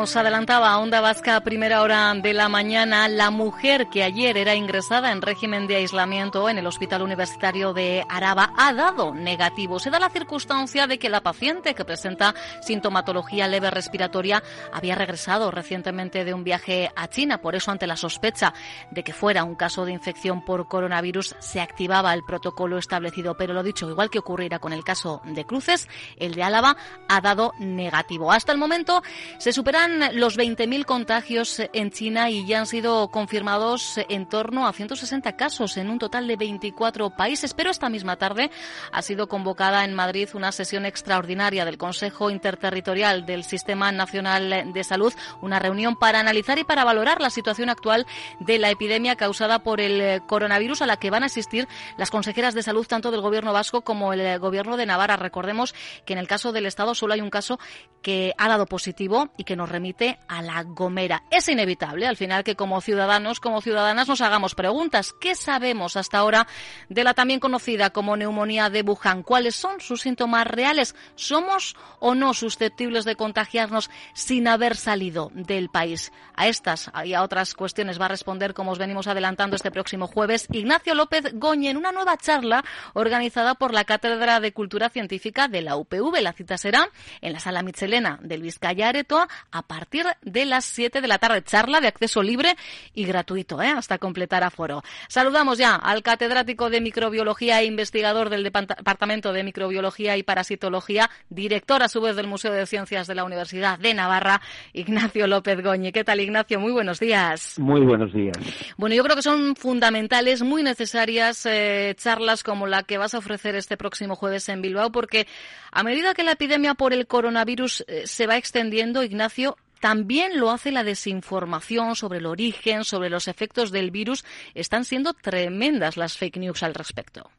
Os adelantaba Onda Vasca primera hora de la mañana, la mujer que ayer era ingresada en régimen de aislamiento en el Hospital Universitario de Araba ha dado negativo. Se da la circunstancia de que la paciente que presenta sintomatología leve respiratoria había regresado recientemente de un viaje a China. Por eso, ante la sospecha de que fuera un caso de infección por coronavirus, se activaba el protocolo establecido. Pero lo dicho, igual que ocurrirá con el caso de Cruces, el de Álava ha dado negativo. Hasta el momento se superan los 20.000 contagios en China y ya han sido confirmados en torno a 160 casos en un total de 24 países. Pero esta misma tarde ha sido convocada en Madrid una sesión extraordinaria del Consejo Interterritorial del Sistema Nacional de Salud, una reunión para analizar y para valorar la situación actual de la epidemia causada por el coronavirus a la que van a asistir las consejeras de salud tanto del Gobierno vasco como el Gobierno de Navarra. Recordemos que en el caso del Estado solo hay un caso que ha dado positivo y que nos remite a la Gomera. Es inevitable, al final, que como ciudadanos, como ciudadanas, nos hagamos preguntas. ¿Qué sabemos hasta ahora de la también conocida como neumonía de Wuhan? ¿Cuáles son sus síntomas reales? ¿Somos o no susceptibles de contagiarnos sin haber salido del país? A estas y a otras cuestiones va a responder, como os venimos adelantando este próximo jueves, Ignacio López Goñe en una nueva charla organizada por la Cátedra de Cultura Científica de la UPV. La cita será en la Sala Michelena del Vizcaya Aretoa a partir de las 7 de la tarde. Charla de acceso libre y gratuito, ¿eh? hasta completar aforo. Saludamos ya al catedrático de microbiología e investigador del Departamento de Microbiología y Parasitología, director a su vez del Museo de Ciencias de la Universidad de Navarra, Ignacio López Goñi. ¿Qué tal, Ignacio? Muy buenos días. Muy buenos días. Bueno, yo creo que son fundamentales, muy necesarias eh, charlas como la que vas a ofrecer este próximo jueves en Bilbao, porque a medida que la epidemia por el coronavirus eh, se va extendiendo, Ignacio, también lo hace la desinformación sobre el origen, sobre los efectos del virus. Están siendo tremendas las fake news al respecto.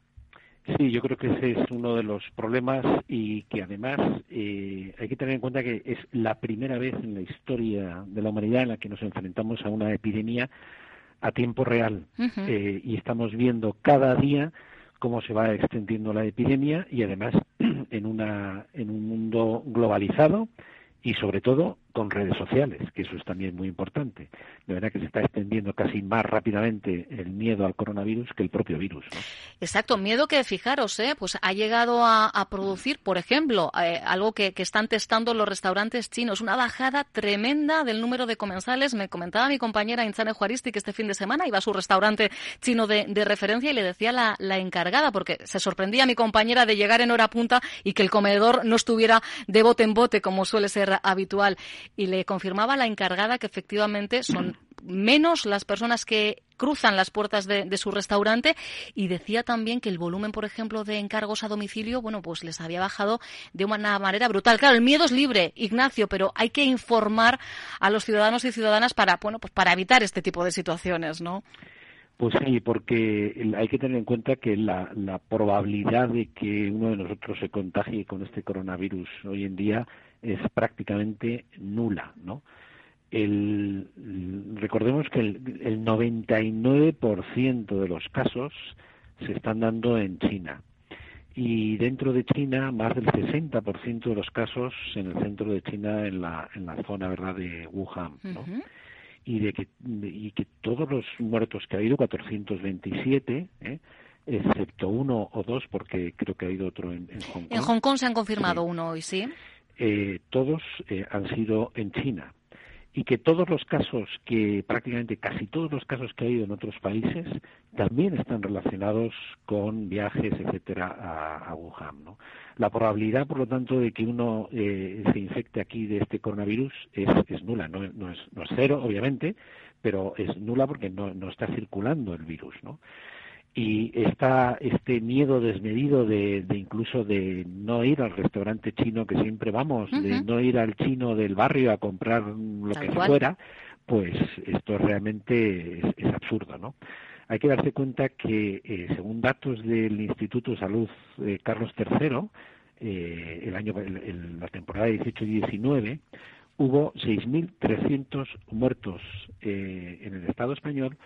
Sí, yo creo que ese es uno de los problemas y que además eh, hay que tener en cuenta que es la primera vez en la historia de la humanidad en la que nos enfrentamos a una epidemia a tiempo real eh, y estamos viendo cada día cómo se va extendiendo la epidemia y además en una en un mundo globalizado y sobre todo con redes sociales, que eso es también muy importante. De verdad que se está extendiendo casi más rápidamente el miedo al coronavirus que el propio virus. Exacto, miedo que, fijaros, ¿eh? pues ha llegado a, producir, por ejemplo, eh, algo que, están testando los restaurantes chinos, una bajada tremenda del número de comensales. Me comentaba mi compañera Inchane Juaristi que este fin de semana iba a su restaurante chino de, referencia y le decía la, la encargada, porque se sorprendía mi compañera de llegar en hora punta y que el comedor no estuviera de bote en bote, como suele ser habitual y le confirmaba a la encargada que efectivamente son menos las personas que cruzan las puertas de, su restaurante y decía también que el volumen, por ejemplo, de encargos a domicilio, bueno, pues les había bajado de una manera brutal. Claro, el miedo es libre, Ignacio, pero hay que informar a los ciudadanos y ciudadanas para, bueno, pues para evitar este tipo de situaciones, ¿no? Pues sí, porque hay que tener en cuenta que la, la probabilidad de que uno de nosotros se contagie con este coronavirus hoy en día es prácticamente nula, ¿no? El, recordemos que el, el 99% de los casos se están dando en China y dentro de China más del 60% de los casos en el centro de China en la, en la zona verdad de Wuhan ¿no? y de que y que todos los muertos que ha habido 427 ¿eh? excepto uno o dos porque creo que ha habido otro en, Hong Kong en Hong Kong se han confirmado uno hoy sí eh, todos eh, han sido en China. y que todos los casos que prácticamente casi todos los casos que ha habido en otros países también están relacionados con viajes etcétera a, Wuhan ¿no? la probabilidad por lo tanto de que uno eh, se infecte aquí de este coronavirus es, nula no, no, es, no es cero obviamente pero es nula porque no, no está circulando el virus no y está este miedo desmedido de, incluso de no ir al restaurante chino que siempre vamos, de no ir al chino del barrio a comprar lo que fuera, pues esto realmente es, absurdo, ¿no? Hay que darse cuenta que, eh, según datos del Instituto de Salud eh, Carlos III, eh, el año, la temporada 18-19, hubo 6.300 muertos en el Estado español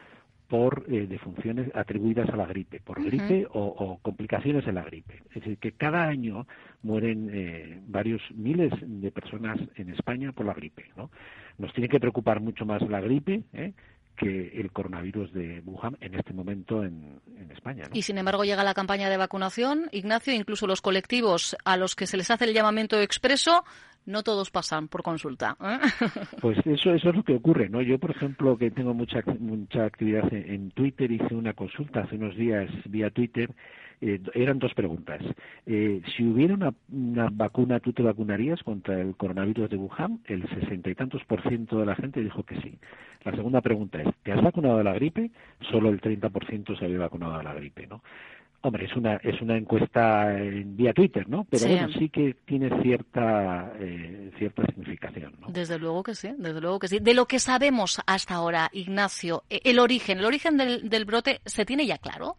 por eh, defunciones atribuidas a la gripe, por gripe o, complicaciones de la gripe. Es decir, que cada año mueren eh, varios miles de personas en España por la gripe. ¿no? Nos tiene que preocupar mucho más la gripe ¿eh? que el coronavirus de Wuhan en este momento en, España. Y sin embargo llega la campaña de vacunación, Ignacio, incluso los colectivos a los que se les hace el llamamiento expreso no todos pasan por consulta. ¿eh? Pues eso, eso es lo que ocurre, ¿no? Yo, por ejemplo, que tengo mucha, mucha actividad en, Twitter, hice una consulta hace unos días vía Twitter. Eh, eran dos preguntas. Eh, si hubiera una, una, vacuna, ¿tú te vacunarías contra el coronavirus de Wuhan? El sesenta y tantos por ciento de la gente dijo que sí. La segunda pregunta es, ¿te has vacunado de la gripe? Solo el 30% por ciento se había vacunado de la gripe, ¿no? Hombre, es una, es una encuesta en vía Twitter, ¿no? Pero bueno, sí que tiene cierta, eh, cierta significación, ¿no? Desde luego que sí, desde luego que sí. De lo que sabemos hasta ahora, Ignacio, eh, el origen, el origen del, del brote, ¿se tiene ya claro?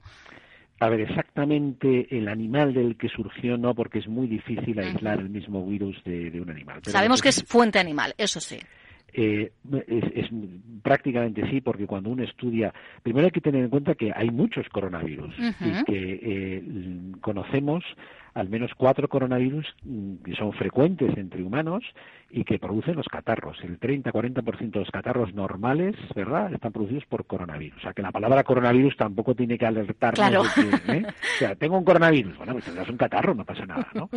A ver, exactamente el animal del que surgió no, porque es muy difícil aislar el mismo virus de, de un animal. Sabemos que es fuente animal, eso sí. Eh, es, prácticamente sí, porque cuando uno estudia, primero hay que tener en cuenta que hay muchos coronavirus y que eh, conocemos al menos cuatro coronavirus mm, que son frecuentes entre humanos y que producen los catarros. El 30-40% de los catarros normales, ¿verdad?, están producidos por coronavirus. O sea, que la palabra coronavirus tampoco tiene que alertarnos claro. ¿eh? O sea, tengo un coronavirus. Bueno, pues tendrás un catarro, no pasa nada, ¿no?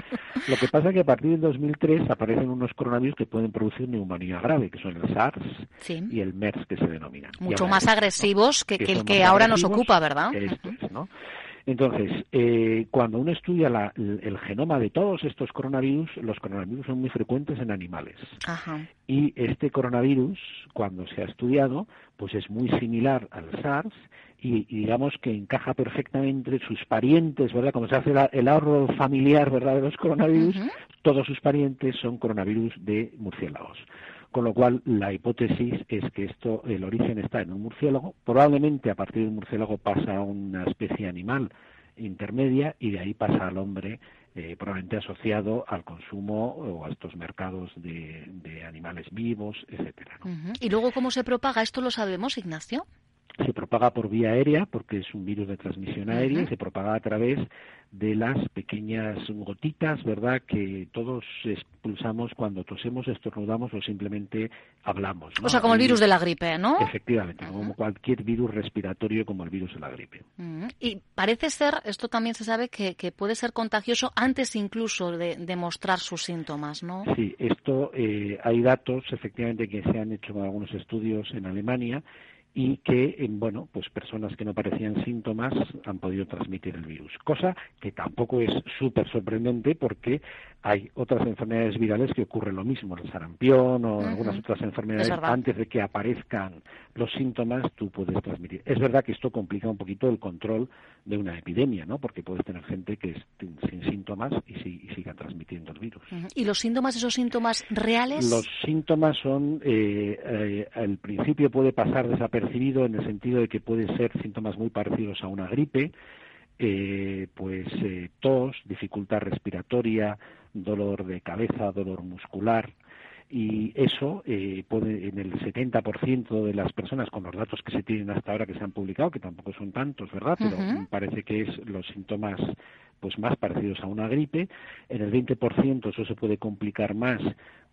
Lo que pasa es que a partir del 2003 aparecen unos coronavirus que pueden producir neumonía grave, que son el SARS y el MERS, que se denominan. Mucho más agresivos que, el que ahora nos ocupa, ¿verdad? Esto es, ¿no? Entonces, eh, cuando uno estudia el, genoma de todos estos coronavirus, los coronavirus son muy frecuentes en animales. Y este coronavirus, cuando se ha estudiado, pues es muy similar al SARS y, digamos que encaja perfectamente entre sus parientes, ¿verdad? Como se hace el ahorro familiar, ¿verdad? De los coronavirus, todos sus parientes son coronavirus de murciélagos con lo cual la hipótesis es que esto, el origen está en un murciélago, probablemente a partir de un murciélago pasa a una especie animal intermedia y de ahí pasa al hombre eh, probablemente asociado al consumo o a estos mercados de, animales vivos, etcétera. ¿Y luego cómo se propaga? ¿Esto lo sabemos, Ignacio? Se propaga por vía aérea, porque es un virus de transmisión aérea, y se propaga a través de las pequeñas gotitas, ¿verdad?, que todos expulsamos cuando tosemos, estornudamos o simplemente hablamos. O sea, como el virus de la gripe, ¿no? Efectivamente, como cualquier virus respiratorio como el virus de la gripe. Y parece ser, esto también se sabe, que, puede ser contagioso antes incluso de, mostrar sus síntomas, ¿no? Sí, esto eh, hay datos, efectivamente, que se han hecho algunos estudios en Alemania y que, bueno, pues personas que no parecían síntomas han podido transmitir el virus. Cosa que tampoco es súper sorprendente porque hay otras enfermedades virales que ocurre lo mismo, el sarampión o algunas otras enfermedades, antes de que aparezcan los síntomas, tú puedes transmitir. Es verdad que esto complica un poquito el control de una epidemia, ¿no? Porque puedes tener gente que es sin síntomas y, y siga transmitiendo el virus. ¿Y los síntomas, esos síntomas reales? Los síntomas son, eh, eh, al principio puede pasar desapercibido en el sentido de que puede ser síntomas muy parecidos a una gripe, eh, pues eh, tos, dificultad respiratoria, dolor de cabeza, dolor muscular, y eso eh, puede en el 70% de las personas con los datos que se tienen hasta ahora que se han publicado que tampoco son tantos verdad pero parece que es los síntomas pues más parecidos a una gripe en el 20% eso se puede complicar más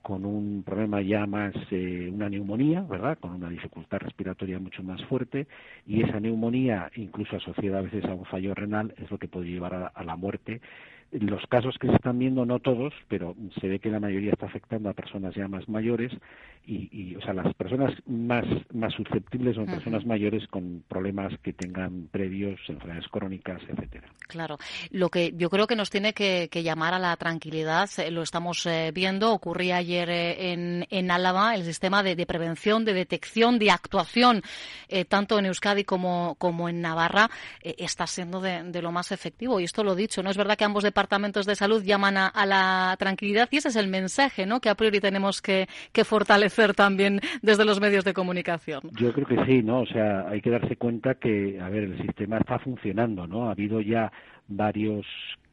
con un problema ya más, eh, una neumonía, ¿verdad? Con una dificultad respiratoria mucho más fuerte y esa neumonía, incluso asociada a veces a un fallo renal, es lo que puede llevar a la muerte los casos que se están viendo, no todos, pero se ve que la mayoría está afectando a personas ya más mayores y, o sea, las personas más, más susceptibles son personas mayores con problemas que tengan previos, enfermedades crónicas, etcétera. Claro. Lo que yo creo que nos tiene que, llamar a la tranquilidad, eh, lo estamos eh, viendo, ocurría ayer eh, en, en Álava, el sistema de, prevención, de detección, de actuación, tanto en Euskadi como, como en Navarra, está siendo de, lo más efectivo. Y esto lo dicho, ¿no? Es verdad que ambos departamentos de salud llaman a, a la tranquilidad y ese es el mensaje, ¿no? Que a priori tenemos que, que fortalecer también desde los medios de comunicación. Yo creo que sí, ¿no? O sea, hay que darse cuenta que, a ver, el sistema está funcionando, ¿no? Ha habido ya varios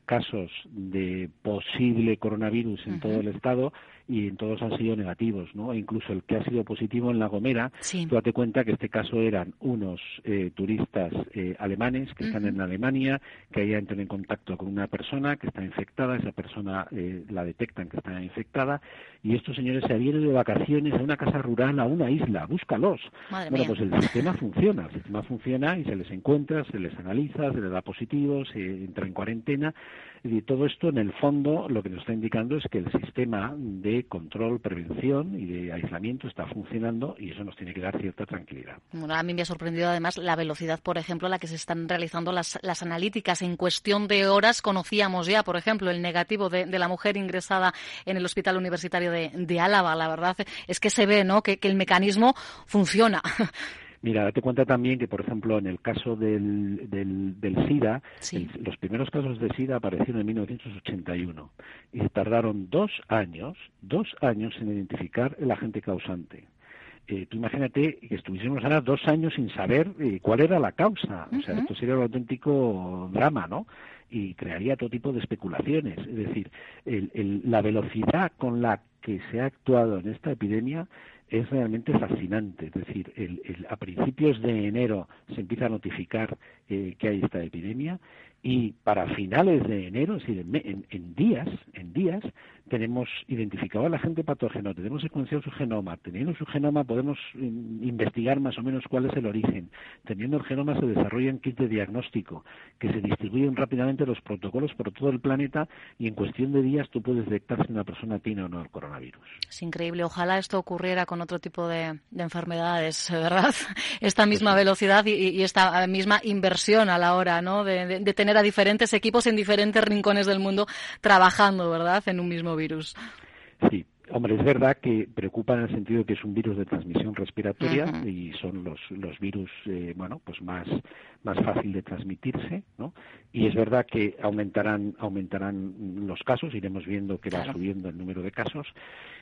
casos de posible coronavirus en todo el estado y en todos han sido negativos, ¿no? E incluso el que ha sido positivo en La Gomera, tú date cuenta que este caso eran unos eh, turistas eh, alemanes que están en Alemania, que hayan entran en contacto con una persona que está infectada, esa persona eh, la detectan que está infectada, y estos señores se habían ido de vacaciones a una casa rural, a una isla, búscalos. bueno, pues el sistema funciona, el sistema funciona y se les encuentra, se les analiza, se les da positivo, se entra en cuarentena, y todo esto en el fondo lo que nos está indicando es que el sistema de control, prevención y de aislamiento está funcionando y eso nos tiene que dar cierta tranquilidad. Bueno, a mí me ha sorprendido además la velocidad, por ejemplo, a la que se están realizando las, analíticas. En cuestión de horas conocíamos ya, por ejemplo, el negativo de, la mujer ingresada en el Hospital Universitario de, de Álava. La verdad es que se ve ¿no? que, que el mecanismo funciona. Mira, date cuenta también que, por ejemplo, en el caso del, del, SIDA, los primeros casos de SIDA aparecieron en 1981 y tardaron dos años, dos años en identificar el agente causante. Eh, tú imagínate que estuviésemos ahora dos años sin saber eh, cuál era la causa. O sea, esto sería un auténtico drama, ¿no? Y crearía todo tipo de especulaciones. Es decir, la velocidad con la que se ha actuado en esta epidemia es realmente fascinante. Es decir, el, a principios de enero se empieza a notificar eh, que hay esta epidemia y para finales de enero, es decir, en, en, días, en días, tenemos identificado al agente patógeno, tenemos secuenciado su genoma, teniendo su genoma podemos investigar más o menos cuál es el origen, teniendo el genoma se desarrollan kits de diagnóstico que se distribuyen rápidamente los protocolos por todo el planeta y en cuestión de días tú puedes detectar si una persona tiene o no el coronavirus. Es increíble, ojalá esto ocurriera con otro tipo de, enfermedades, ¿verdad? Esta misma velocidad y, esta misma inversión a la hora ¿no? de, de tener a diferentes equipos en diferentes rincones del mundo trabajando, ¿verdad?, en un mismo Sí, Hombre, es verdad que preocupa en el sentido que es un virus de transmisión respiratoria y son los, los virus, eh, bueno, pues más, más fácil de transmitirse, ¿no? Y es verdad que aumentarán, aumentarán los casos, iremos viendo que va subiendo el número de casos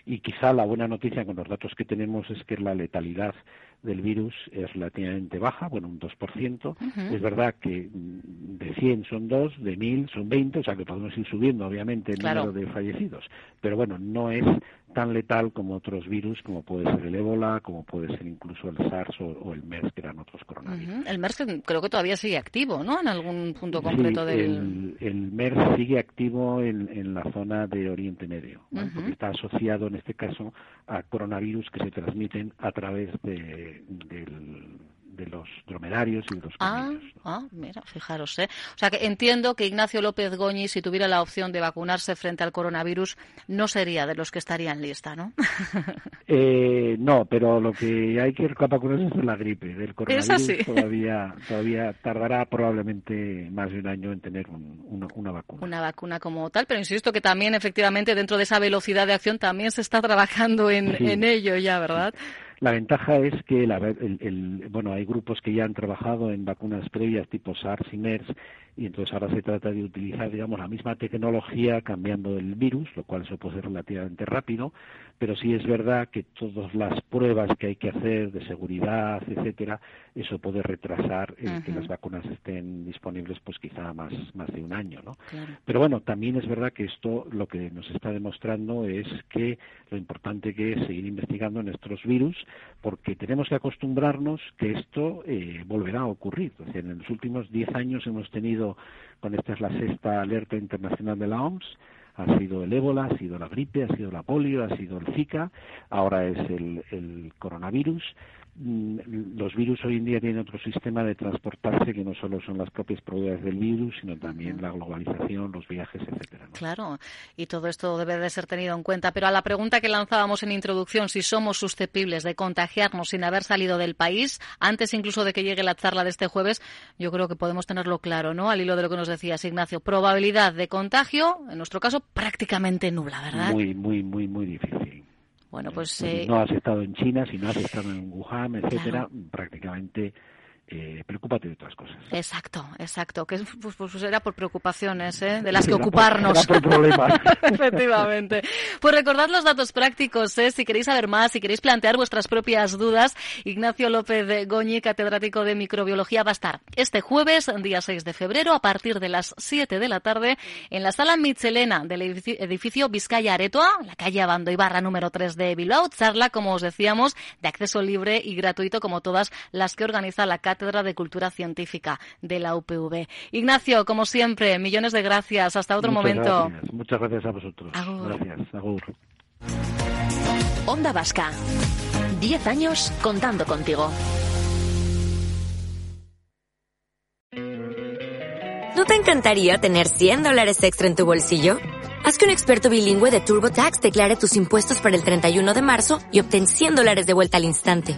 y quizá la buena noticia con los datos que tenemos es que la letalidad del virus es relativamente baja, bueno, un 2%. Es verdad que mm, de 100 son 2, de 1000 son 20, o sea que podemos ir subiendo, obviamente, el número de fallecidos. Pero bueno, no es tan letal como otros virus, como puede ser el ébola, como puede ser incluso el SARS o, el MERS, que eran otros coronavirus. El MERS creo que todavía sigue activo, ¿no? En algún punto concreto del. El, el, MERS sigue activo en, en, la zona de Oriente Medio, porque está asociado en este caso a coronavirus que se transmiten a través de, del de los dromedarios y de los ah, ah, mira, fijaros, ¿eh? O sea que entiendo que Ignacio López Goñi, si tuviera la opción de vacunarse frente al coronavirus, no sería de los que estaría en lista, ¿no? eh, no, pero lo que hay que vacunarse es de la gripe. Del coronavirus todavía, todavía tardará probablemente más de un año en tener una vacuna. Una vacuna como tal, pero insisto que también efectivamente dentro de esa velocidad de acción también se está trabajando en, en ello ya, ¿verdad? La ventaja es que el, bueno, hay grupos que ya han trabajado en vacunas previas tipo SARS y MERS y entonces ahora se trata de utilizar, digamos, la misma tecnología cambiando el virus, lo cual eso puede ser relativamente rápido, pero sí es verdad que todas las pruebas que hay que hacer de seguridad, etcétera, eso puede retrasar el que las vacunas estén disponibles, pues quizá más más de un año, ¿no? Pero bueno, también es verdad que esto lo que nos está demostrando es que lo importante que es seguir investigando en estos virus, porque tenemos que acostumbrarnos que esto eh, volverá a ocurrir. O sea, en los últimos diez años hemos tenido, con esta es la sexta alerta internacional de la OMS, ha sido el ébola, ha sido la gripe, ha sido la polio, ha sido el Zika, ahora es el, coronavirus. mm, los virus hoy en día tienen otro sistema de transportarse que no solo son las propias propiedades del virus, sino también la globalización, los viajes, etcétera. Claro, y todo esto debe de ser tenido en cuenta. Pero a la pregunta que lanzábamos en introducción, si somos susceptibles de contagiarnos sin haber salido del país, antes incluso de que llegue la charla de este jueves, yo creo que podemos tenerlo claro, ¿no? Al hilo de lo que nos decías, Ignacio. Probabilidad de contagio, en nuestro caso, prácticamente nula, ¿verdad? Muy, muy, muy, muy difícil. Bueno, pues... Si eh, no has estado en China, si no has estado en Wuhan, etcétera, prácticamente eh, preocúpate de otras cosas. Exacto, exacto. Que pues, pues, pues era por preocupaciones, ¿eh? de las que ocuparnos. Por, problemas. Efectivamente. Pues recordad los datos prácticos, ¿eh? si queréis saber más, si queréis plantear vuestras propias dudas. Ignacio López Goñi, catedrático de microbiología, va a estar este jueves, día 6 de febrero, a partir de las 7 de la tarde, en la sala Michelena del edificio Vizcaya Aretoa, la calle Abando Ibarra número 3 de Bilbao. Charla, como os decíamos, de acceso libre y gratuito, como todas las que organiza la Cátedra Cátedra de Cultura Científica de la UPV. Ignacio, como siempre, millones de gracias. Hasta otro momento. Muchas gracias a vosotros. Gracias. Onda Vasca. Diez años contando contigo. ¿No te encantaría tener 100 dólares extra en tu bolsillo? Haz que un experto bilingüe de TurboTax declare tus impuestos para el 31 de marzo y obtén 100 dólares de vuelta al instante.